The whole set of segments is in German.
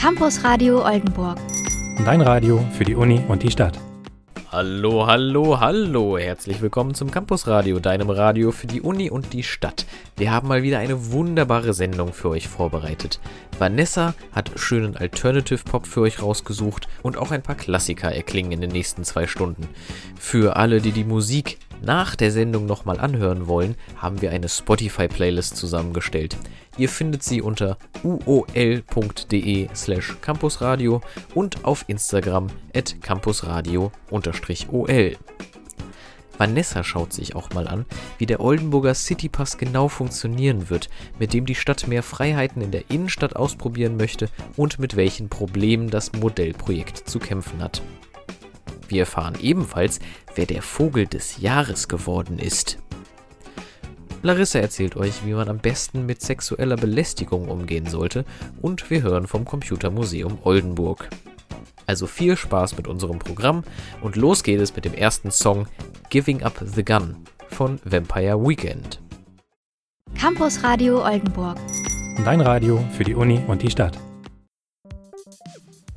Campus Radio Oldenburg. Dein Radio für die Uni und die Stadt. Hallo, hallo, hallo. Herzlich willkommen zum Campus Radio, deinem Radio für die Uni und die Stadt. Wir haben mal wieder eine wunderbare Sendung für euch vorbereitet. Vanessa hat schönen Alternative Pop für euch rausgesucht und auch ein paar Klassiker erklingen in den nächsten zwei Stunden. Für alle, die die Musik nach der Sendung nochmal anhören wollen, haben wir eine Spotify-Playlist zusammengestellt. Ihr findet sie unter uol.de slash campusradio und auf Instagram at campusradio-ol. Vanessa schaut sich auch mal an, wie der Oldenburger Citypass genau funktionieren wird, mit dem die Stadt mehr Freiheiten in der Innenstadt ausprobieren möchte und mit welchen Problemen das Modellprojekt zu kämpfen hat. Wir erfahren ebenfalls, wer der Vogel des Jahres geworden ist. Larissa erzählt euch, wie man am besten mit sexueller Belästigung umgehen sollte und wir hören vom Computermuseum Oldenburg. Also viel Spaß mit unserem Programm und los geht es mit dem ersten Song Giving Up the Gun von Vampire Weekend. Campus Radio Oldenburg. Dein Radio für die Uni und die Stadt.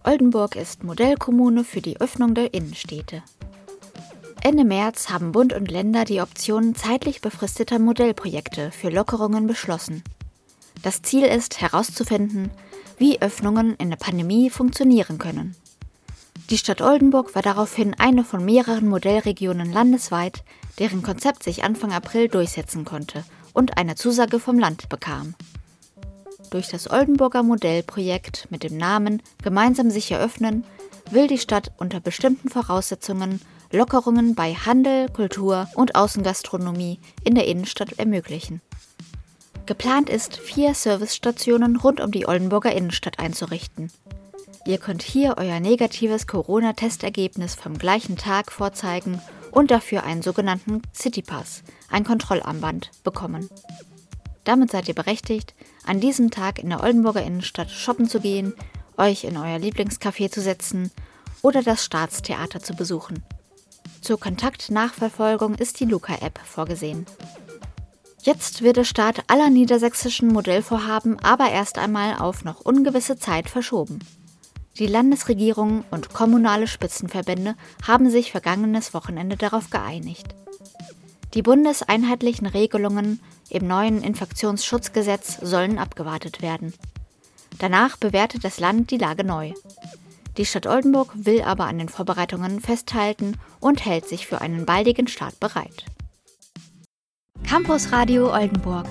Oldenburg ist Modellkommune für die Öffnung der Innenstädte. Ende März haben Bund und Länder die Option zeitlich befristeter Modellprojekte für Lockerungen beschlossen. Das Ziel ist herauszufinden, wie Öffnungen in der Pandemie funktionieren können. Die Stadt Oldenburg war daraufhin eine von mehreren Modellregionen landesweit, deren Konzept sich Anfang April durchsetzen konnte und eine Zusage vom Land bekam. Durch das Oldenburger Modellprojekt mit dem Namen Gemeinsam sicher öffnen will die Stadt unter bestimmten Voraussetzungen Lockerungen bei Handel, Kultur und Außengastronomie in der Innenstadt ermöglichen. Geplant ist, vier Servicestationen rund um die Oldenburger Innenstadt einzurichten. Ihr könnt hier euer negatives Corona-Testergebnis vom gleichen Tag vorzeigen und dafür einen sogenannten Citypass, ein Kontrollarmband, bekommen. Damit seid ihr berechtigt, an diesem Tag in der Oldenburger Innenstadt shoppen zu gehen, euch in euer Lieblingscafé zu setzen oder das Staatstheater zu besuchen. Zur Kontaktnachverfolgung ist die Luca-App vorgesehen. Jetzt wird der Start aller niedersächsischen Modellvorhaben aber erst einmal auf noch ungewisse Zeit verschoben. Die Landesregierung und kommunale Spitzenverbände haben sich vergangenes Wochenende darauf geeinigt. Die bundeseinheitlichen Regelungen im neuen Infektionsschutzgesetz sollen abgewartet werden. Danach bewertet das Land die Lage neu. Die Stadt Oldenburg will aber an den Vorbereitungen festhalten und hält sich für einen baldigen Start bereit. Campus Radio Oldenburg.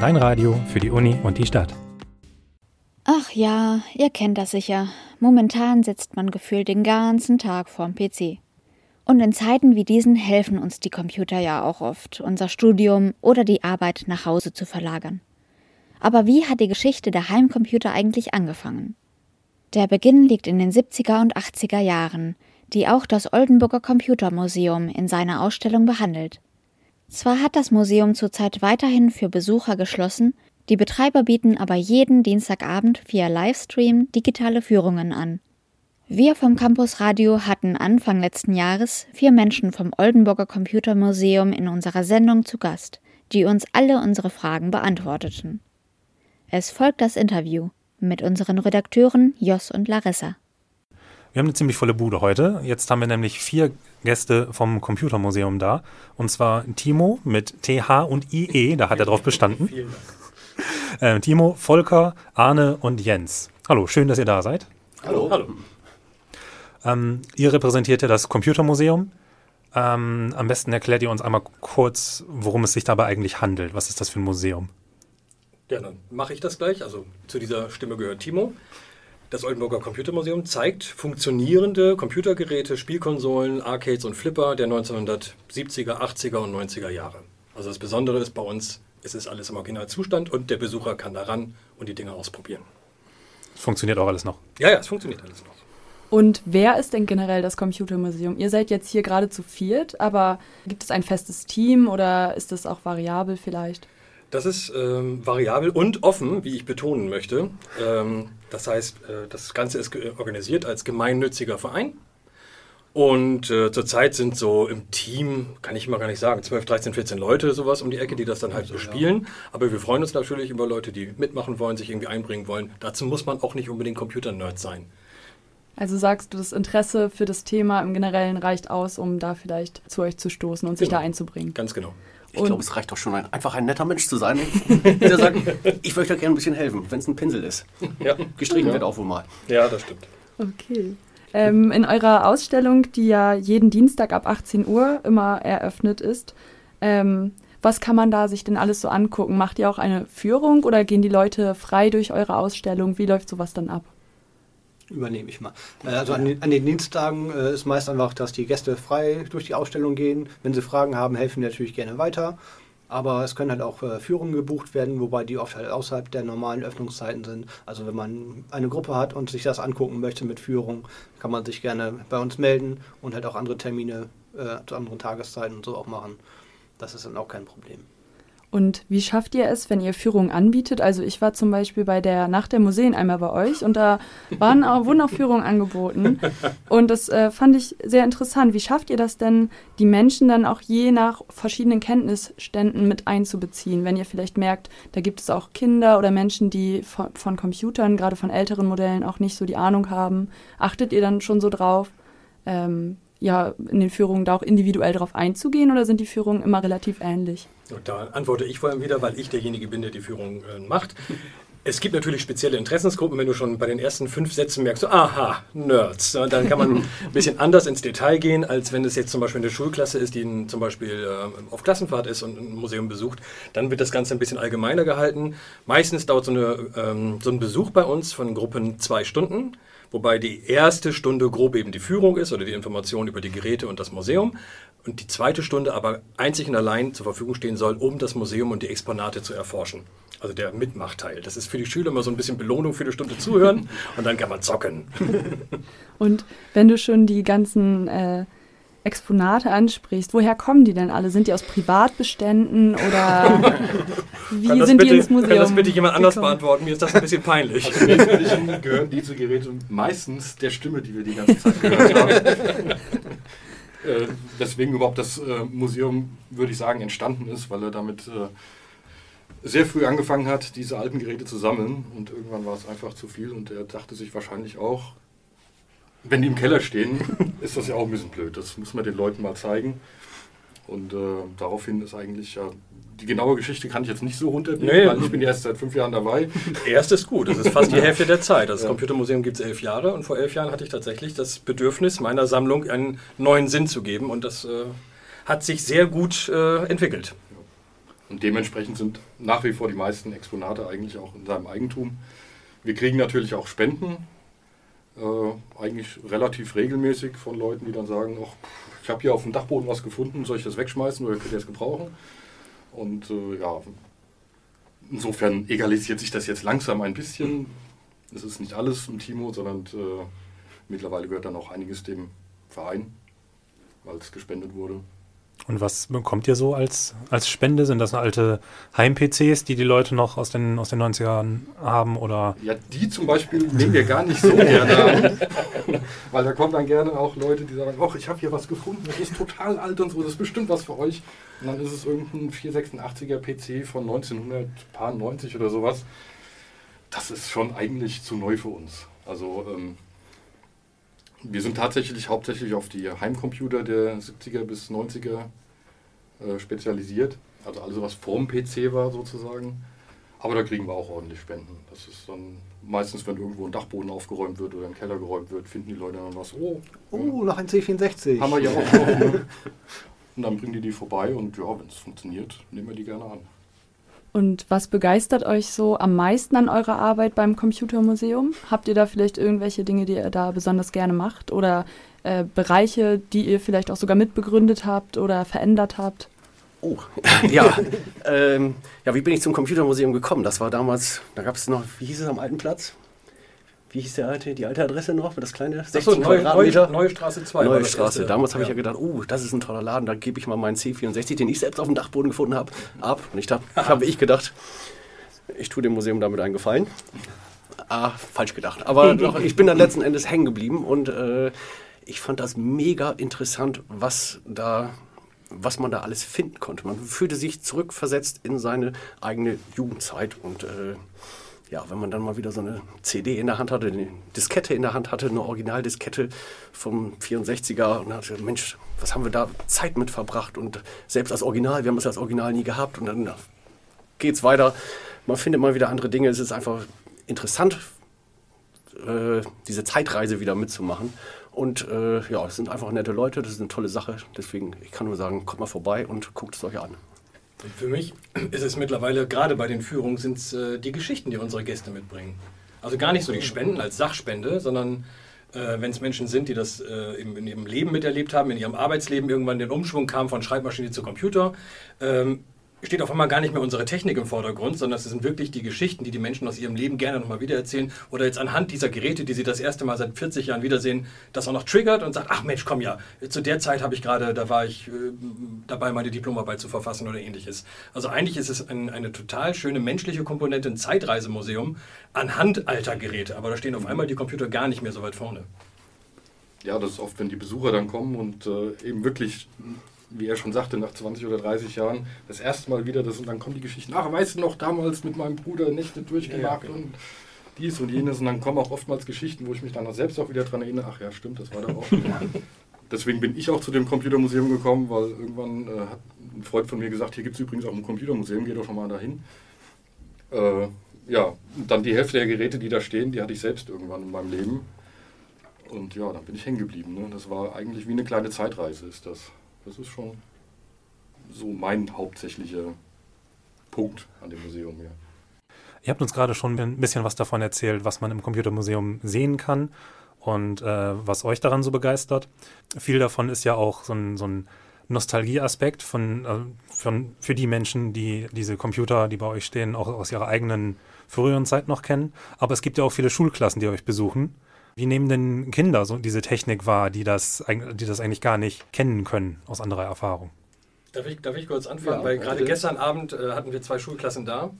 Dein Radio für die Uni und die Stadt. Ach ja, ihr kennt das sicher. Momentan sitzt man gefühlt den ganzen Tag vorm PC. Und in Zeiten wie diesen helfen uns die Computer ja auch oft, unser Studium oder die Arbeit nach Hause zu verlagern. Aber wie hat die Geschichte der Heimcomputer eigentlich angefangen? Der Beginn liegt in den 70er und 80er Jahren, die auch das Oldenburger Computermuseum in seiner Ausstellung behandelt. Zwar hat das Museum zurzeit weiterhin für Besucher geschlossen, die Betreiber bieten aber jeden Dienstagabend via Livestream digitale Führungen an. Wir vom Campus Radio hatten Anfang letzten Jahres vier Menschen vom Oldenburger Computermuseum in unserer Sendung zu Gast, die uns alle unsere Fragen beantworteten. Es folgt das Interview mit unseren Redakteuren Jos und Larissa. Wir haben eine ziemlich volle Bude heute. Jetzt haben wir nämlich vier Gäste vom Computermuseum da. Und zwar Timo mit TH und IE, da hat er drauf bestanden. Äh, Timo, Volker, Arne und Jens. Hallo, schön, dass ihr da seid. Hallo. Hallo. Ähm, ihr repräsentiert ja das Computermuseum. Ähm, am besten erklärt ihr uns einmal kurz, worum es sich dabei eigentlich handelt. Was ist das für ein Museum? Ja, dann mache ich das gleich. Also zu dieser Stimme gehört Timo. Das Oldenburger Computermuseum zeigt funktionierende Computergeräte, Spielkonsolen, Arcades und Flipper der 1970er, 80er und 90er Jahre. Also das Besondere ist bei uns, es ist alles im Originalzustand und der Besucher kann da ran und die Dinge ausprobieren. Funktioniert auch alles noch? Ja, ja, es funktioniert alles noch. Und wer ist denn generell das Computermuseum? Ihr seid jetzt hier gerade zu viert, aber gibt es ein festes Team oder ist das auch variabel vielleicht? Das ist ähm, variabel und offen, wie ich betonen möchte. Ähm, das heißt, äh, das Ganze ist organisiert als gemeinnütziger Verein. Und äh, zurzeit sind so im Team, kann ich mal gar nicht sagen, 12, 13, 14 Leute sowas um die Ecke, die das dann halt bespielen. Aber wir freuen uns natürlich über Leute, die mitmachen wollen, sich irgendwie einbringen wollen. Dazu muss man auch nicht unbedingt Computer-Nerd sein. Also sagst du, das Interesse für das Thema im Generellen reicht aus, um da vielleicht zu euch zu stoßen und sich Genau. da einzubringen. Ganz genau. Ich glaube, es reicht doch schon, ein, einfach ein netter Mensch zu sein, der sagt, ich möchte gerne ein bisschen helfen, wenn es ein Pinsel ist. Ja, Gestrichen ja. wird auch wohl mal. ja das stimmt. Okay. Ähm, in eurer Ausstellung, die ja jeden Dienstag ab 18 Uhr immer eröffnet ist, ähm, was kann man da sich denn alles so angucken? Macht ihr auch eine Führung oder gehen die Leute frei durch eure Ausstellung? Wie läuft sowas dann ab? Übernehme ich mal. Äh, Also an den, an den Dienstagen äh, ist meist einfach, dass die Gäste frei durch die Ausstellung gehen. Wenn sie Fragen haben, helfen die natürlich gerne weiter. Aber es können halt auch äh, Führungen gebucht werden, wobei die oft halt außerhalb der normalen Öffnungszeiten sind. Also wenn man eine Gruppe hat und sich das angucken möchte mit Führung, kann man sich gerne bei uns melden und halt auch andere Termine äh, zu anderen Tageszeiten und so auch machen. Das ist dann auch kein Problem. Und wie schafft ihr es, wenn ihr Führungen anbietet? Also ich war zum Beispiel bei der Nacht der Museen einmal bei euch und da waren auch, wurden auch Führungen angeboten. Und das äh, fand ich sehr interessant. Wie schafft ihr das denn, die Menschen dann auch je nach verschiedenen Kenntnisständen mit einzubeziehen? Wenn ihr vielleicht merkt, da gibt es auch Kinder oder Menschen, die von, von Computern, gerade von älteren Modellen, auch nicht so die Ahnung haben. Achtet ihr dann schon so drauf, ähm, ja, in den Führungen da auch individuell drauf einzugehen oder sind die Führungen immer relativ ähnlich? Da antworte ich vor allem wieder, weil ich derjenige bin, der die Führung äh, macht. Es gibt natürlich spezielle Interessensgruppen, wenn du schon bei den ersten fünf Sätzen merkst, aha, Nerds. Ja, Dann kann man ein bisschen anders ins Detail gehen, als wenn es jetzt zum Beispiel eine Schulklasse ist, die zum Beispiel äh, auf Klassenfahrt ist und ein Museum besucht. Dann wird das Ganze ein bisschen allgemeiner gehalten. Meistens dauert so, eine, ähm, so ein Besuch bei uns von Gruppen zwei Stunden. Wobei die erste Stunde grob eben die Führung ist oder die Information über die Geräte und das Museum. Und die zweite Stunde aber einzig und allein zur Verfügung stehen soll, um das Museum und die Exponate zu erforschen. Also der Mitmachteil. Das ist für die Schüler immer so ein bisschen Belohnung für die Stunde zuhören und dann kann man zocken. Und wenn du schon die ganzen äh, Exponate ansprichst, woher kommen die denn alle? Sind die aus Privatbeständen oder wie sind bitte, die ins Museum? kann das bitte jemand anders gekommen? beantworten? Mir ist das ein bisschen peinlich. Also im Wesentlichen gehören diese Geräte meistens der Stimme, die wir die ganze Zeit gehört haben. äh, deswegen überhaupt das äh, Museum, würde ich sagen, entstanden ist, weil er damit äh, sehr früh angefangen hat, diese alten Geräte zu sammeln. Und irgendwann war es einfach zu viel und er dachte sich wahrscheinlich auch, wenn die im Keller stehen, ist das ja auch ein bisschen blöd. Das muss man den Leuten mal zeigen. Und äh, daraufhin ist eigentlich ja, die genaue Geschichte kann ich jetzt nicht so runterbringen, Nee. weil ich bin erst seit fünf Jahren dabei. Erst ist gut, das ist fast die Hälfte der Zeit. Das Computermuseum gibt es elf Jahre und vor elf Jahren hatte ich tatsächlich das Bedürfnis, meiner Sammlung einen neuen Sinn zu geben und das äh, hat sich sehr gut äh, entwickelt. Und dementsprechend sind nach wie vor die meisten Exponate eigentlich auch in seinem Eigentum. Wir kriegen natürlich auch Spenden, äh, eigentlich relativ regelmäßig von Leuten, die dann sagen, ich habe hier auf dem Dachboden was gefunden, soll ich das wegschmeißen oder könnt ihr es gebrauchen? Und äh, ja, insofern egalisiert sich das jetzt langsam ein bisschen. Es ist nicht alles im Timo, sondern äh, mittlerweile gehört dann auch einiges dem Verein, weil es gespendet wurde. Und was bekommt ihr so als, als Spende? Sind das alte Heim-PCs, die die Leute noch aus den, aus den 90ern haben? Oder Ja, die zum Beispiel nehmen wir gar nicht so gerne an. Weil da kommen dann gerne auch Leute, die sagen, ach, ich habe hier was gefunden, das ist total alt und so, das ist bestimmt was für euch. Und dann ist es irgendein 486er PC von 1990 oder sowas. Das ist schon eigentlich zu neu für uns. Also ähm, wir sind tatsächlich hauptsächlich auf die Heimcomputer der 70er bis 90er äh, spezialisiert. Also alles, was vorm PC war sozusagen. Aber da kriegen wir auch ordentlich Spenden. Das ist dann meistens, wenn irgendwo ein Dachboden aufgeräumt wird oder ein Keller geräumt wird, finden die Leute dann was. Oh, Oh, noch ein C64. haben wir ja auch noch. Ne? Und dann bringen die die vorbei und ja, wenn es funktioniert, nehmen wir die gerne an. Und was begeistert euch so am meisten an eurer Arbeit beim Computermuseum? Habt ihr da vielleicht irgendwelche Dinge, die ihr da besonders gerne macht? Oder äh, Bereiche, die ihr vielleicht auch sogar mitbegründet habt oder verändert habt? Oh, ja. ähm, ja, wie bin ich zum Computermuseum gekommen? Das war damals, da gab es noch, wie hieß es am alten Platz? Wie hieß der alte, die alte Adresse noch? Das kleine 60 Achso, neue, Quadratmeter? neue, Straße 2. war Neue Straße. Damals habe ich ja gedacht, oh, das ist ein toller Laden, da gebe ich mal meinen C64, den ich selbst auf dem Dachboden gefunden habe, ab. Und ich habe hab ich gedacht, ich tue dem Museum damit einen Gefallen. Ah, falsch gedacht. Aber doch, ich bin dann letzten Endes hängen geblieben und äh, ich fand das mega interessant, was da was man da alles finden konnte. Man fühlte sich zurückversetzt in seine eigene Jugendzeit und äh, ja, wenn man dann mal wieder so eine CD in der Hand hatte, eine Diskette in der Hand hatte, eine Originaldiskette vom 64er und dachte, Mensch, was haben wir da Zeit mit verbracht und selbst als Original, wir haben es als Original nie gehabt und dann geht es weiter. Man findet mal wieder andere Dinge. Es ist einfach interessant, äh, diese Zeitreise wieder mitzumachen. Und äh, ja, es sind einfach nette Leute, das ist eine tolle Sache. Deswegen, ich kann nur sagen, kommt mal vorbei und guckt es euch an. Für mich ist es mittlerweile, gerade bei den Führungen, sind es äh, die Geschichten, die unsere Gäste mitbringen. Also gar nicht so die Spenden als Sachspende, sondern äh, wenn es Menschen sind, die das äh, in, in, ihrem Leben miterlebt haben, in ihrem Arbeitsleben irgendwann den Umschwung kam von Schreibmaschine zu Computer. Ähm, steht auf einmal gar nicht mehr unsere Technik im Vordergrund, sondern es sind wirklich die Geschichten, die die Menschen aus ihrem Leben gerne nochmal wiedererzählen oder jetzt anhand dieser Geräte, die sie das erste Mal seit 40 Jahren wiedersehen, das auch noch triggert und sagt, ach Mensch, komm ja, zu der Zeit habe ich gerade, da war ich äh, dabei, meine Diplomarbeit zu verfassen oder ähnliches. Also eigentlich ist es ein, eine total schöne menschliche Komponente, ein Zeitreisemuseum anhand alter Geräte, aber da stehen auf einmal die Computer gar nicht mehr so weit vorne. Ja, das ist oft, wenn die Besucher dann kommen und äh, eben wirklich wie er schon sagte, nach 20 oder 30 Jahren das erste Mal wieder das und dann kommen die Geschichten, ach, weißt du noch, damals mit meinem Bruder Nächte durchgemacht ja, und dies und jenes und dann kommen auch oftmals Geschichten, wo ich mich dann selbst auch wieder dran erinnere, ach ja, stimmt, das war da auch. Deswegen bin ich auch zu dem Computermuseum gekommen, weil irgendwann äh, hat ein Freund von mir gesagt, hier gibt es übrigens auch ein Computermuseum, geh doch schon mal dahin. Äh, ja, und dann die Hälfte der Geräte, die da stehen, die hatte ich selbst irgendwann in meinem Leben. Und ja, dann bin ich hängen geblieben. Ne? Das war eigentlich wie eine kleine Zeitreise, ist das. Das ist schon so mein hauptsächlicher Punkt an dem Museum hier. Ihr habt uns gerade schon ein bisschen was davon erzählt, was man im Computermuseum sehen kann und äh, was euch daran so begeistert. Viel davon ist ja auch so ein, so ein Nostalgieaspekt von, äh, von, für die Menschen, die diese Computer, die bei euch stehen, auch aus ihrer eigenen früheren Zeit noch kennen. Aber es gibt ja auch viele Schulklassen, die euch besuchen. Wie nehmen denn Kinder so diese Technik wahr, die das, die das eigentlich gar nicht kennen können aus anderer Erfahrung? Darf ich, darf ich kurz anfangen? Ja, Weil gerade gestern Abend äh, hatten wir zwei Schulklassen da.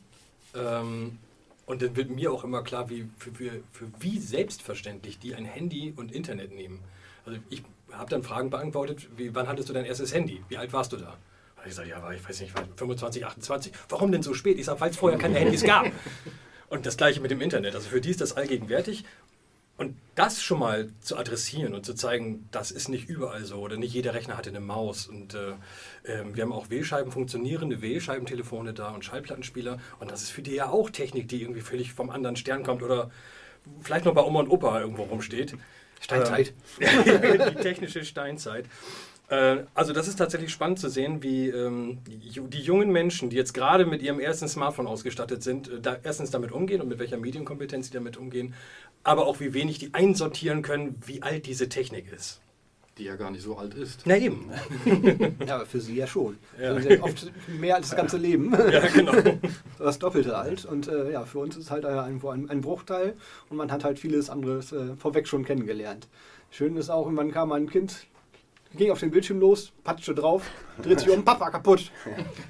Ähm, und dann wird mir auch immer klar, wie, für, für, für wie selbstverständlich die ein Handy und Internet nehmen. Also ich habe dann Fragen beantwortet, wie, wann hattest du dein erstes Handy? Wie alt warst du da? Und ich sage, ja, war ich weiß nicht, 25, 28. Warum denn so spät? Ich sage, weil es vorher keine Handys gab. Und das gleiche mit dem Internet. Also für die ist das allgegenwärtig. Und das schon mal zu adressieren und zu zeigen, das ist nicht überall so oder nicht jeder Rechner hatte eine Maus. Und äh, äh, wir haben auch Wählscheiben, funktionierende Wählscheibentelefone da und Schallplattenspieler. Und das ist für die ja auch Technik, die irgendwie völlig vom anderen Stern kommt oder vielleicht noch bei Oma und Opa irgendwo rumsteht. Steinzeit. die technische Steinzeit. Äh, also das ist tatsächlich spannend zu sehen, wie ähm, die jungen Menschen, die jetzt gerade mit ihrem ersten Smartphone ausgestattet sind, äh, da erstens damit umgehen und mit welcher Medienkompetenz sie damit umgehen, aber auch wie wenig die einsortieren können, wie alt diese Technik ist. Die ja gar nicht so alt ist. Na eben. ja, aber für sie ja schon. Ja. Also oft mehr als das ganze Leben. Ja, genau. Das Doppelte alt. Und äh, ja, für uns ist halt ein, ein, Bruchteil und man hat halt vieles anderes äh, vorweg schon kennengelernt. Schön ist auch, man kam ein Kind, ging auf den Bildschirm los, patschte drauf, dreht sich um, Papa kaputt.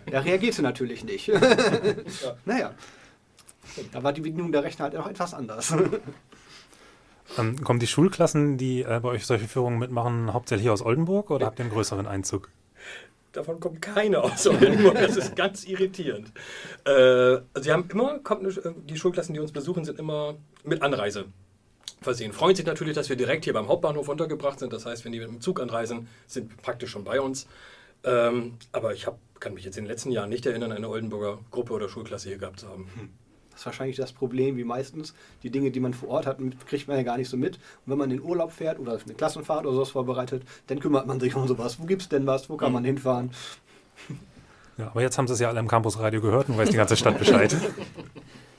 Er reagierte natürlich nicht. ja. Naja, da war die Bedienung der Rechner halt auch etwas anders. Ähm, kommen die Schulklassen, die äh, bei euch solche Führungen mitmachen, hauptsächlich aus Oldenburg oder habt ihr einen größeren Einzug? Davon kommt keiner aus Oldenburg. Das ist ganz irritierend. Äh, also sie haben immer, kommt, äh, die Schulklassen, die uns besuchen, sind immer mit Anreise versehen. Freuen sich natürlich, dass wir direkt hier beim Hauptbahnhof untergebracht sind. Das heißt, wenn die mit dem Zug anreisen, sind praktisch schon bei uns. Ähm, aber ich hab, kann mich jetzt in den letzten Jahren nicht erinnern, eine Oldenburger Gruppe oder Schulklasse hier gehabt zu haben. Hm. Das ist wahrscheinlich das Problem, wie meistens. Die Dinge, die man vor Ort hat, kriegt man ja gar nicht so mit. Und wenn man in den Urlaub fährt oder eine Klassenfahrt oder sowas vorbereitet, dann kümmert man sich um sowas. Wo gibt es denn was? Wo kann man hinfahren? Ja, aber jetzt haben sie es ja alle im Campusradio gehört und weiß die ganze Stadt Bescheid.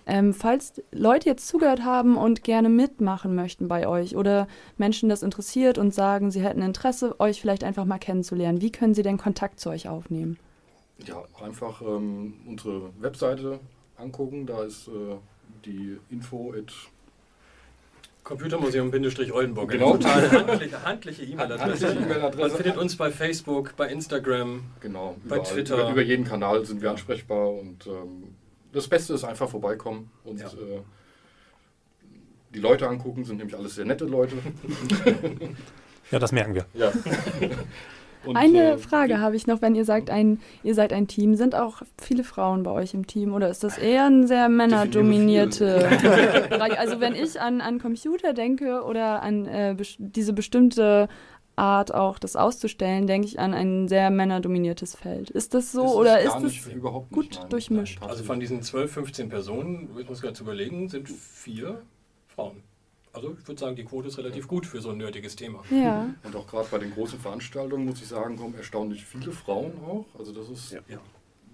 Ähm, falls Leute jetzt zugehört haben und gerne mitmachen möchten bei euch oder Menschen das interessiert und sagen, sie hätten Interesse, euch vielleicht einfach mal kennenzulernen, wie können sie denn Kontakt zu euch aufnehmen? Ja, einfach ähm, unsere Webseite angucken. Da ist äh, die Info at Computermuseum-Oldenburg. Genau. Total handliche, handliche E-Mail-Adresse. E Man findet uns bei Facebook, bei Instagram, genau, bei überall. Twitter. Über, über, jeden Kanal sind wir ansprechbar und ähm, das Beste ist einfach vorbeikommen und ja. äh, die Leute angucken, sind nämlich alles sehr nette Leute. Ja, das merken wir. Ja. Und, Eine äh, Frage habe ich noch, wenn ihr sagt, ein, ihr seid ein Team. Sind auch viele Frauen bei euch im Team oder ist das eher ein sehr männerdominierte Bereich? Also wenn ich an, an Computer denke oder an äh, bes diese bestimmte Art auch das auszustellen, denke ich an ein sehr männerdominiertes Feld. Ist das so ist es oder ist nicht, es überhaupt gut nicht, nein, durchmischt? nein, Also von diesen 12, 15 Personen, ich muss gerade überlegen, sind vier Frauen. Also ich würde sagen, die Quote ist relativ gut für so ein nerdiges Thema. Ja. Und auch gerade bei den großen Veranstaltungen, muss ich sagen, kommen erstaunlich viele Frauen auch. Also das ist Ja.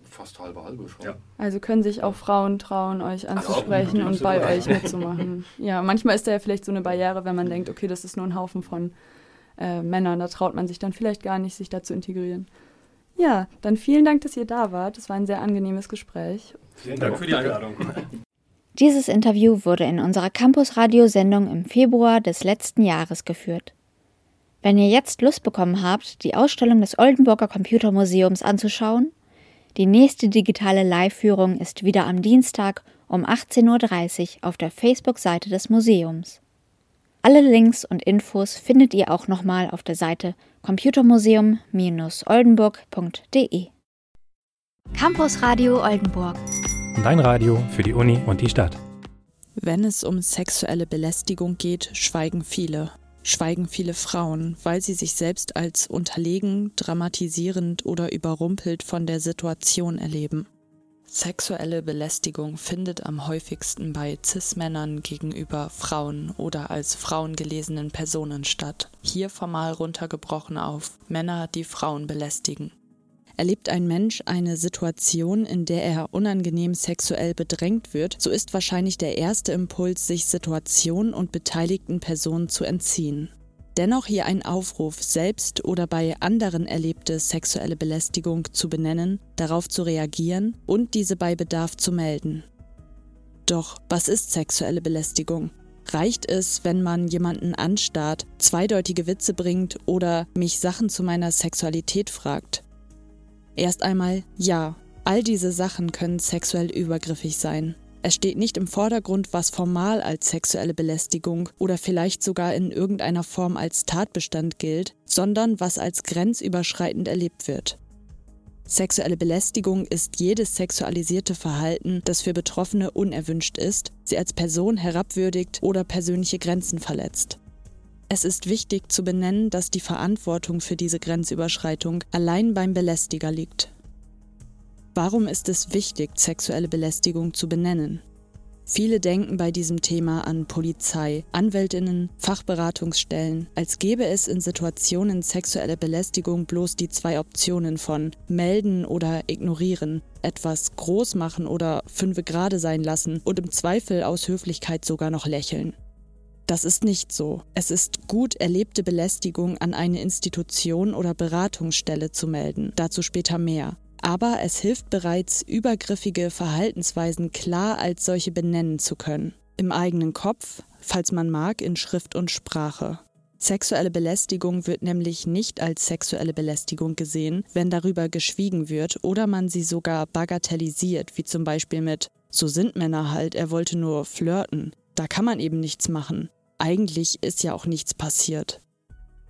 fast halbe halbe schon. Ja. Also können sich auch Frauen trauen, euch anzusprechen absolut. und bei euch mitzumachen. Ja, manchmal ist da ja vielleicht so eine Barriere, wenn man denkt, okay, das ist nur ein Haufen von äh, Männern, da traut man sich dann vielleicht gar nicht, sich da zu integrieren. Ja, dann vielen Dank, dass ihr da wart. Das war ein sehr angenehmes Gespräch. Vielen Dank für die Einladung. Dieses Interview wurde in unserer Campus-Radio-Sendung im Februar des letzten Jahres geführt. Wenn ihr jetzt Lust bekommen habt, die Ausstellung des Oldenburger Computermuseums anzuschauen, die nächste digitale Live-Führung ist wieder am Dienstag um 18.30 Uhr auf der Facebook-Seite des Museums. Alle Links und Infos findet ihr auch nochmal auf der Seite computermuseum-oldenburg.de. Campus Radio Oldenburg. Dein Radio für die Uni und die Stadt. Wenn es um sexuelle Belästigung geht, schweigen viele. Schweigen viele Frauen, weil sie sich selbst als unterlegen, dramatisierend oder überrumpelt von der Situation erleben. Sexuelle Belästigung findet am häufigsten bei Cis-Männern gegenüber Frauen oder als Frauen gelesenen Personen statt. Hier formal runtergebrochen auf Männer, die Frauen belästigen. Erlebt ein Mensch eine Situation, in der er unangenehm sexuell bedrängt wird, so ist wahrscheinlich der erste Impuls, sich Situation und beteiligten Personen zu entziehen. Dennoch hier ein Aufruf, selbst oder bei anderen erlebte sexuelle Belästigung zu benennen, darauf zu reagieren und diese bei Bedarf zu melden. Doch was ist sexuelle Belästigung? Reicht es, wenn man jemanden anstarrt, zweideutige Witze bringt oder mich Sachen zu meiner Sexualität fragt? Erst einmal ja, all diese Sachen können sexuell übergriffig sein. Es steht nicht im Vordergrund, was formal als sexuelle Belästigung oder vielleicht sogar in irgendeiner Form als Tatbestand gilt, sondern was als grenzüberschreitend erlebt wird. Sexuelle Belästigung ist jedes sexualisierte Verhalten, das für Betroffene unerwünscht ist, sie als Person herabwürdigt oder persönliche Grenzen verletzt. Es ist wichtig zu benennen, dass die Verantwortung für diese Grenzüberschreitung allein beim Belästiger liegt. Warum ist es wichtig, sexuelle Belästigung zu benennen? Viele denken bei diesem Thema an Polizei, Anwältinnen, Fachberatungsstellen, als gäbe es in Situationen sexueller Belästigung bloß die zwei Optionen von melden oder ignorieren, etwas groß machen oder fünfe gerade sein lassen und im Zweifel aus Höflichkeit sogar noch lächeln. Das ist nicht so. Es ist gut, erlebte Belästigung an eine Institution oder Beratungsstelle zu melden. Dazu später mehr. Aber es hilft bereits, übergriffige Verhaltensweisen klar als solche benennen zu können. Im eigenen Kopf, falls man mag, in Schrift und Sprache. Sexuelle Belästigung wird nämlich nicht als sexuelle Belästigung gesehen, wenn darüber geschwiegen wird oder man sie sogar bagatellisiert, wie zum Beispiel mit So sind Männer halt, er wollte nur flirten. Da kann man eben nichts machen. Eigentlich ist ja auch nichts passiert.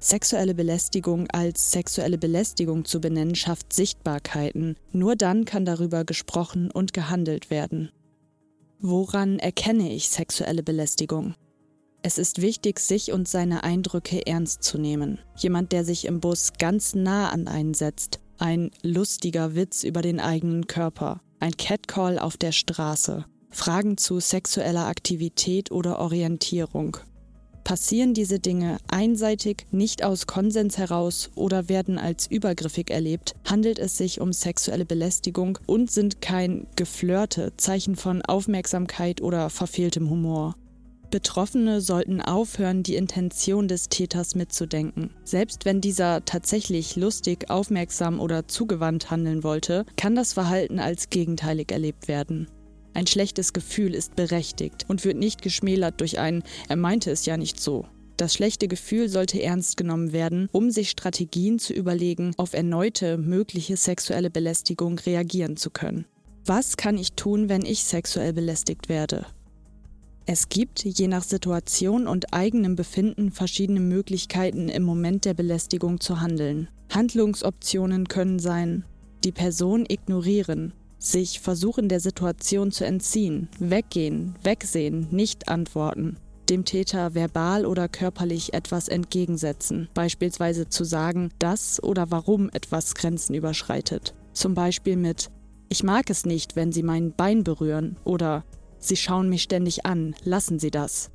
Sexuelle Belästigung als sexuelle Belästigung zu benennen, schafft Sichtbarkeiten. Nur dann kann darüber gesprochen und gehandelt werden. Woran erkenne ich sexuelle Belästigung? Es ist wichtig, sich und seine Eindrücke ernst zu nehmen. Jemand, der sich im Bus ganz nah an einen setzt, ein lustiger Witz über den eigenen Körper, ein Catcall auf der Straße, Fragen zu sexueller Aktivität oder Orientierung. Passieren diese Dinge einseitig, nicht aus Konsens heraus oder werden als übergriffig erlebt, handelt es sich um sexuelle Belästigung und sind kein Geflirte, Zeichen von Aufmerksamkeit oder verfehltem Humor. Betroffene sollten aufhören, die Intention des Täters mitzudenken. Selbst wenn dieser tatsächlich lustig, aufmerksam oder zugewandt handeln wollte, kann das Verhalten als gegenteilig erlebt werden. Ein schlechtes Gefühl ist berechtigt und wird nicht geschmälert durch ein Er meinte es ja nicht so. Das schlechte Gefühl sollte ernst genommen werden, um sich Strategien zu überlegen, auf erneute mögliche sexuelle Belästigung reagieren zu können. Was kann ich tun, wenn ich sexuell belästigt werde? Es gibt, je nach Situation und eigenem Befinden, verschiedene Möglichkeiten im Moment der Belästigung zu handeln. Handlungsoptionen können sein, die Person ignorieren, sich versuchen der Situation zu entziehen, weggehen, wegsehen, nicht antworten, dem Täter verbal oder körperlich etwas entgegensetzen, beispielsweise zu sagen, dass oder warum etwas Grenzen überschreitet. Zum Beispiel mit Ich mag es nicht, wenn Sie mein Bein berühren oder Sie schauen mich ständig an, lassen Sie das.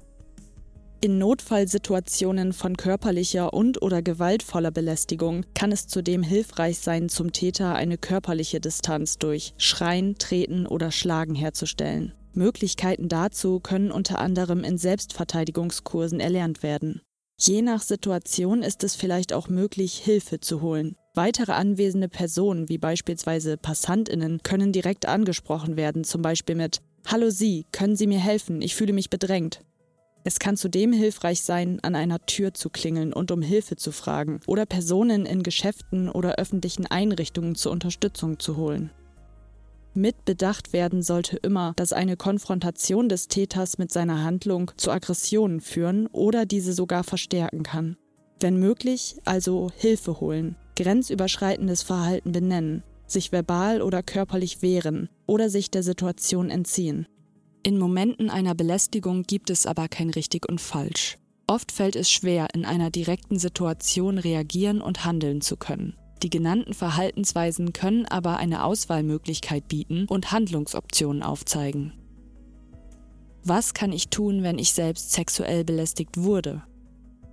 In Notfallsituationen von körperlicher und oder gewaltvoller Belästigung kann es zudem hilfreich sein, zum Täter eine körperliche Distanz durch Schreien, Treten oder Schlagen herzustellen. Möglichkeiten dazu können unter anderem in Selbstverteidigungskursen erlernt werden. Je nach Situation ist es vielleicht auch möglich, Hilfe zu holen. Weitere anwesende Personen, wie beispielsweise Passantinnen, können direkt angesprochen werden, zum Beispiel mit Hallo Sie, können Sie mir helfen? Ich fühle mich bedrängt. Es kann zudem hilfreich sein, an einer Tür zu klingeln und um Hilfe zu fragen oder Personen in Geschäften oder öffentlichen Einrichtungen zur Unterstützung zu holen. Mit bedacht werden sollte immer, dass eine Konfrontation des Täters mit seiner Handlung zu Aggressionen führen oder diese sogar verstärken kann. Wenn möglich, also Hilfe holen, grenzüberschreitendes Verhalten benennen, sich verbal oder körperlich wehren oder sich der Situation entziehen. In Momenten einer Belästigung gibt es aber kein richtig und falsch. Oft fällt es schwer, in einer direkten Situation reagieren und handeln zu können. Die genannten Verhaltensweisen können aber eine Auswahlmöglichkeit bieten und Handlungsoptionen aufzeigen. Was kann ich tun, wenn ich selbst sexuell belästigt wurde?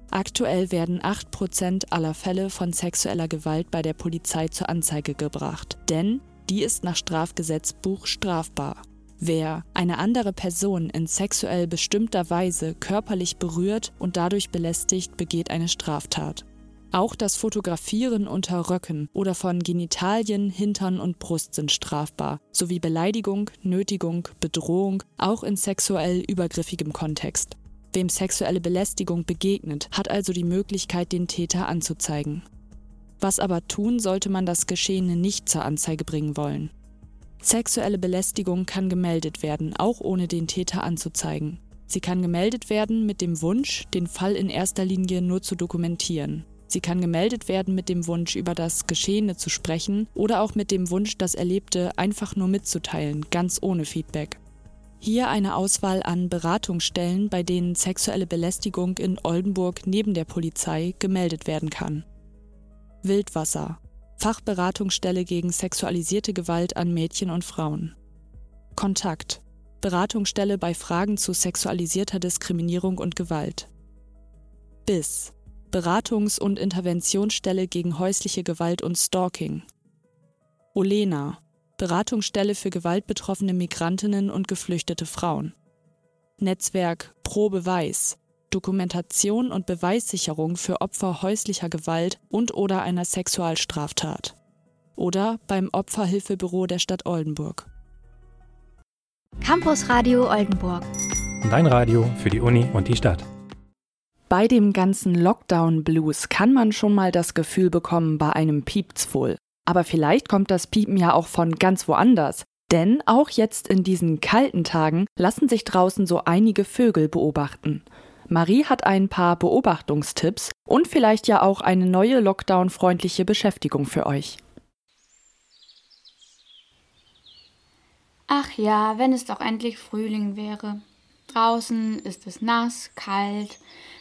Aktuell werden 8% aller Fälle von sexueller Gewalt bei der Polizei zur Anzeige gebracht, denn die ist nach Strafgesetzbuch strafbar. Wer eine andere Person in sexuell bestimmter Weise körperlich berührt und dadurch belästigt, begeht eine Straftat. Auch das Fotografieren unter Röcken oder von Genitalien, Hintern und Brust sind strafbar, sowie Beleidigung, Nötigung, Bedrohung, auch in sexuell übergriffigem Kontext. Wem sexuelle Belästigung begegnet, hat also die Möglichkeit, den Täter anzuzeigen. Was aber tun, sollte man das Geschehene nicht zur Anzeige bringen wollen? Sexuelle Belästigung kann gemeldet werden, auch ohne den Täter anzuzeigen. Sie kann gemeldet werden mit dem Wunsch, den Fall in erster Linie nur zu dokumentieren. Sie kann gemeldet werden mit dem Wunsch, über das Geschehene zu sprechen oder auch mit dem Wunsch, das Erlebte einfach nur mitzuteilen, ganz ohne Feedback. Hier eine Auswahl an Beratungsstellen, bei denen sexuelle Belästigung in Oldenburg neben der Polizei gemeldet werden kann. Wildwasser. Fachberatungsstelle gegen sexualisierte Gewalt an Mädchen und Frauen. Kontakt. Beratungsstelle bei Fragen zu sexualisierter Diskriminierung und Gewalt. BIS. Beratungs- und Interventionsstelle gegen häusliche Gewalt und Stalking. Olena. Beratungsstelle für gewaltbetroffene Migrantinnen und geflüchtete Frauen. Netzwerk Pro Beweis. Dokumentation und Beweissicherung für Opfer häuslicher Gewalt und/oder einer Sexualstraftat. Oder beim Opferhilfebüro der Stadt Oldenburg. Campus Radio Oldenburg. Dein Radio für die Uni und die Stadt. Bei dem ganzen Lockdown-Blues kann man schon mal das Gefühl bekommen, bei einem piept's wohl. Aber vielleicht kommt das Piepen ja auch von ganz woanders. Denn auch jetzt in diesen kalten Tagen lassen sich draußen so einige Vögel beobachten. Marie hat ein paar Beobachtungstipps und vielleicht ja auch eine neue Lockdown-freundliche Beschäftigung für euch. Ach ja, wenn es doch endlich Frühling wäre. Draußen ist es nass, kalt.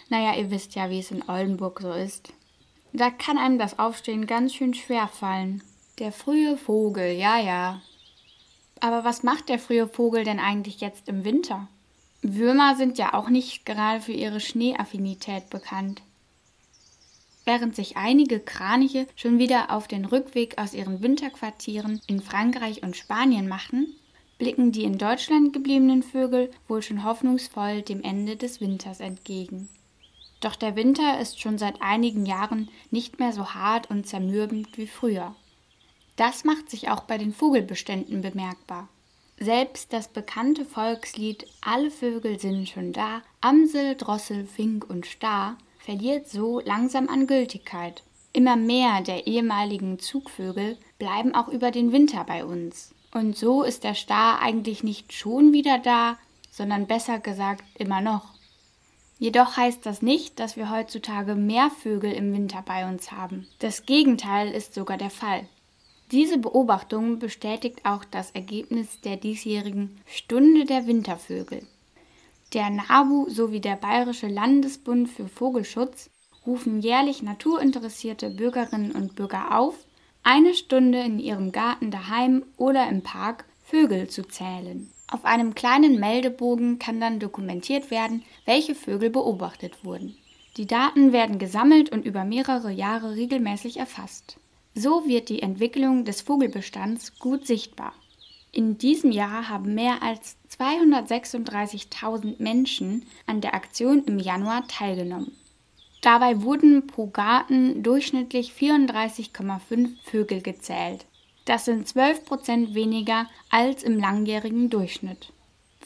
Naja, ihr wisst ja, wie es in Oldenburg so ist. Da kann einem das Aufstehen ganz schön schwer fallen. Der frühe Vogel, ja, ja. Aber was macht der frühe Vogel denn eigentlich jetzt im Winter? Würmer sind ja auch nicht gerade für ihre Schneeaffinität bekannt. Während sich einige Kraniche schon wieder auf den Rückweg aus ihren Winterquartieren in Frankreich und Spanien machen, blicken die in Deutschland gebliebenen Vögel wohl schon hoffnungsvoll dem Ende des Winters entgegen. Doch der Winter ist schon seit einigen Jahren nicht mehr so hart und zermürbend wie früher. Das macht sich auch bei den Vogelbeständen bemerkbar. Selbst das bekannte Volkslied Alle Vögel sind schon da, Amsel, Drossel, Fink und Star verliert so langsam an Gültigkeit. Immer mehr der ehemaligen Zugvögel bleiben auch über den Winter bei uns. Und so ist der Star eigentlich nicht schon wieder da, sondern besser gesagt immer noch. Jedoch heißt das nicht, dass wir heutzutage mehr Vögel im Winter bei uns haben. Das Gegenteil ist sogar der Fall. Diese Beobachtung bestätigt auch das Ergebnis der diesjährigen Stunde der Wintervögel. Der NABU sowie der Bayerische Landesbund für Vogelschutz rufen jährlich naturinteressierte Bürgerinnen und Bürger auf, eine Stunde in ihrem Garten daheim oder im Park Vögel zu zählen. Auf einem kleinen Meldebogen kann dann dokumentiert werden, welche Vögel beobachtet wurden. Die Daten werden gesammelt und über mehrere Jahre regelmäßig erfasst. So wird die Entwicklung des Vogelbestands gut sichtbar. In diesem Jahr haben mehr als 236.000 Menschen an der Aktion im Januar teilgenommen. Dabei wurden pro Garten durchschnittlich 34,5 Vögel gezählt. Das sind 12 Prozent weniger als im langjährigen Durchschnitt.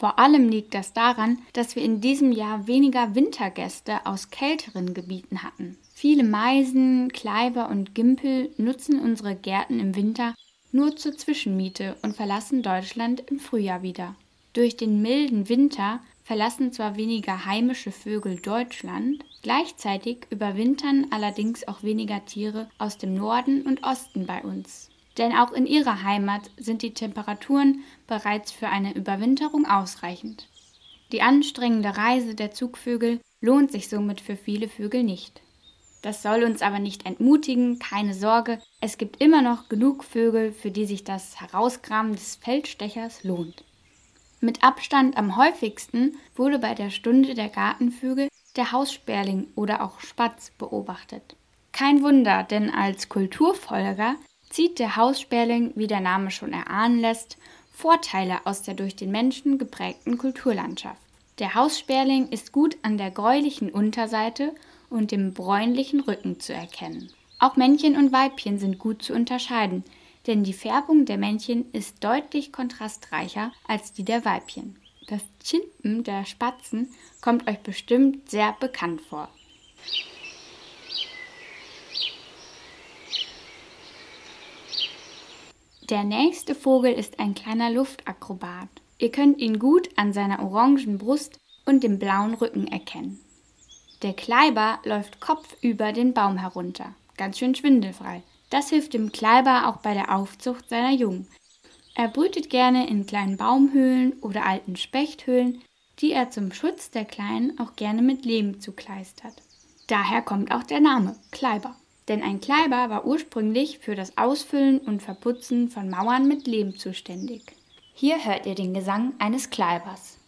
Vor allem liegt das daran, dass wir in diesem Jahr weniger Wintergäste aus kälteren Gebieten hatten. Viele Meisen, Kleiber und Gimpel nutzen unsere Gärten im Winter nur zur Zwischenmiete und verlassen Deutschland im Frühjahr wieder. Durch den milden Winter verlassen zwar weniger heimische Vögel Deutschland, gleichzeitig überwintern allerdings auch weniger Tiere aus dem Norden und Osten bei uns denn auch in ihrer Heimat sind die Temperaturen bereits für eine Überwinterung ausreichend. Die anstrengende Reise der Zugvögel lohnt sich somit für viele Vögel nicht. Das soll uns aber nicht entmutigen, keine Sorge, es gibt immer noch genug Vögel, für die sich das Herausgraben des Feldstechers lohnt. Mit Abstand am häufigsten wurde bei der Stunde der Gartenvögel der Haussperling oder auch Spatz beobachtet. Kein Wunder, denn als Kulturfolger zieht der Haussperling, wie der Name schon erahnen lässt, Vorteile aus der durch den Menschen geprägten Kulturlandschaft. Der Haussperling ist gut an der gräulichen Unterseite und dem bräunlichen Rücken zu erkennen. Auch Männchen und Weibchen sind gut zu unterscheiden, denn die Färbung der Männchen ist deutlich kontrastreicher als die der Weibchen. Das Chimpen der Spatzen kommt euch bestimmt sehr bekannt vor. Der nächste Vogel ist ein kleiner Luftakrobat. Ihr könnt ihn gut an seiner orangen Brust und dem blauen Rücken erkennen. Der Kleiber läuft kopfüber den Baum herunter, ganz schön schwindelfrei. Das hilft dem Kleiber auch bei der Aufzucht seiner Jungen. Er brütet gerne in kleinen Baumhöhlen oder alten Spechthöhlen, die er zum Schutz der Kleinen auch gerne mit Lehm zukleistert. Daher kommt auch der Name Kleiber denn ein Kleiber war ursprünglich für das Ausfüllen und Verputzen von Mauern mit Lehm zuständig. Hier hört ihr den Gesang eines Kleibers.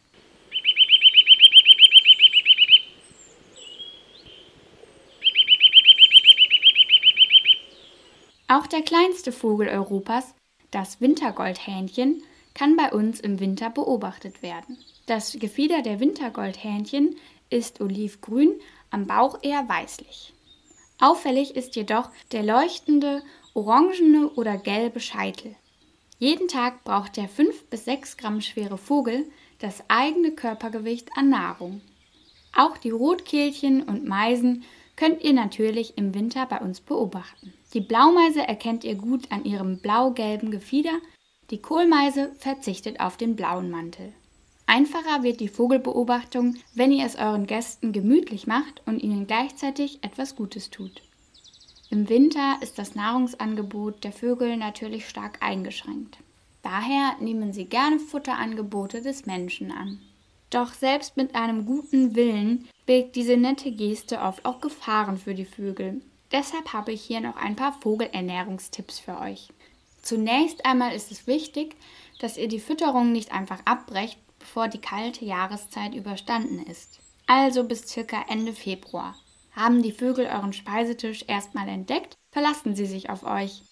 Auch der kleinste Vogel Europas, das Wintergoldhähnchen, kann bei uns im Winter beobachtet werden. Das Gefieder der Wintergoldhähnchen ist olivgrün, am Bauch eher weißlich. Auffällig ist jedoch der leuchtende orangene oder gelbe Scheitel. Jeden Tag braucht der 5 bis 6 Gramm schwere Vogel das eigene Körpergewicht an Nahrung. Auch die Rotkehlchen und Meisen könnt ihr natürlich im Winter bei uns beobachten. Die Blaumeise erkennt ihr gut an ihrem blau-gelben Gefieder, die Kohlmeise verzichtet auf den blauen Mantel. Einfacher wird die Vogelbeobachtung, wenn ihr es euren Gästen gemütlich macht und ihnen gleichzeitig etwas Gutes tut. Im Winter ist das Nahrungsangebot der Vögel natürlich stark eingeschränkt. Daher nehmen sie gerne Futterangebote des Menschen an. Doch selbst mit einem guten Willen birgt diese nette Geste oft auch Gefahren für die Vögel. Deshalb habe ich hier noch ein paar Vogelernährungstipps für euch. Zunächst einmal ist es wichtig, dass ihr die Fütterung nicht einfach abbrecht, bevor die kalte Jahreszeit überstanden ist. Also bis circa Ende Februar. Haben die Vögel euren Speisetisch erstmal entdeckt, verlassen sie sich auf euch.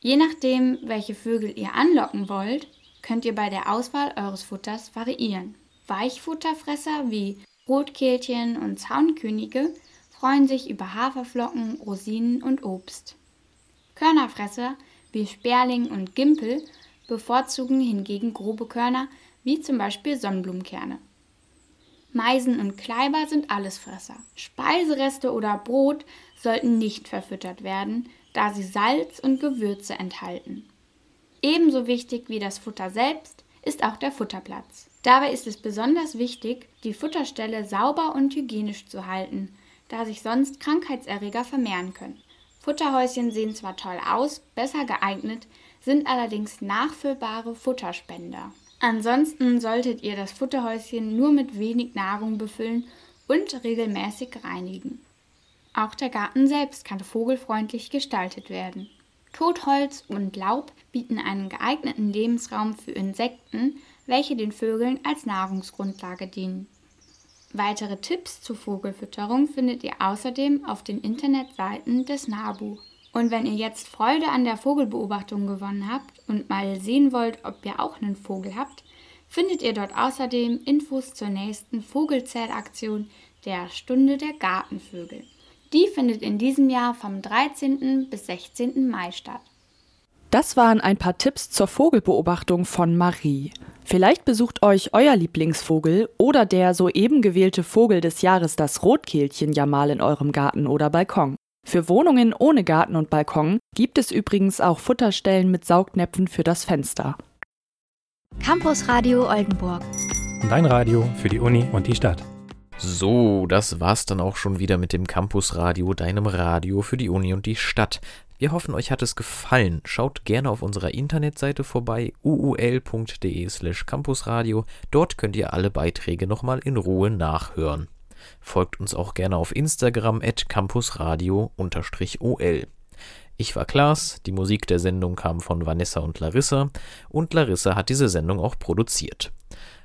Je nachdem, welche Vögel ihr anlocken wollt, könnt ihr bei der Auswahl eures Futters variieren. Weichfutterfresser wie Rotkehlchen und Zaunkönige freuen sich über Haferflocken, Rosinen und Obst. Körnerfresser wie Sperling und Gimpel bevorzugen hingegen grobe Körner wie zum Beispiel Sonnenblumenkerne. Meisen und Kleiber sind Allesfresser. Speisereste oder Brot sollten nicht verfüttert werden, da sie Salz und Gewürze enthalten. Ebenso wichtig wie das Futter selbst ist auch der Futterplatz. Dabei ist es besonders wichtig, die Futterstelle sauber und hygienisch zu halten, da sich sonst Krankheitserreger vermehren können. Futterhäuschen sehen zwar toll aus, besser geeignet, sind allerdings nachfüllbare Futterspender. Ansonsten solltet ihr das Futterhäuschen nur mit wenig Nahrung befüllen und regelmäßig reinigen. Auch der Garten selbst kann vogelfreundlich gestaltet werden. Totholz und Laub bieten einen geeigneten Lebensraum für Insekten, welche den Vögeln als Nahrungsgrundlage dienen. Weitere Tipps zur Vogelfütterung findet ihr außerdem auf den Internetseiten des NABU. Und wenn ihr jetzt Freude an der Vogelbeobachtung gewonnen habt und mal sehen wollt, ob ihr auch einen Vogel habt, findet ihr dort außerdem Infos zur nächsten Vogelzählaktion der Stunde der Gartenvögel. Die findet in diesem Jahr vom 13. bis 16. Mai statt. Das waren ein paar Tipps zur Vogelbeobachtung von Marie. Vielleicht besucht euch euer Lieblingsvogel oder der soeben gewählte Vogel des Jahres, das Rotkehlchen, ja mal in eurem Garten oder Balkon. Für Wohnungen ohne Garten und Balkon gibt es übrigens auch Futterstellen mit Saugnäpfen für das Fenster. Campus Radio Oldenburg. Dein Radio für die Uni und die Stadt. So, das war's dann auch schon wieder mit dem Campus Radio, deinem Radio für die Uni und die Stadt. Wir hoffen, euch hat es gefallen. Schaut gerne auf unserer Internetseite vorbei, uul.de slash campusradio. Dort könnt ihr alle Beiträge nochmal in Ruhe nachhören. Folgt uns auch gerne auf Instagram at campusradio-ol. Ich war Klaas, die Musik der Sendung kam von Vanessa und Larissa und Larissa hat diese Sendung auch produziert.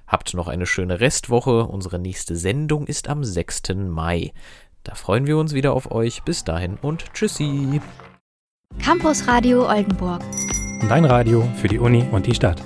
Habt noch eine schöne Restwoche. Unsere nächste Sendung ist am 6. Mai. Da freuen wir uns wieder auf euch. Bis dahin und tschüssi. Campus Radio Oldenburg. Dein Radio für die Uni und die Stadt.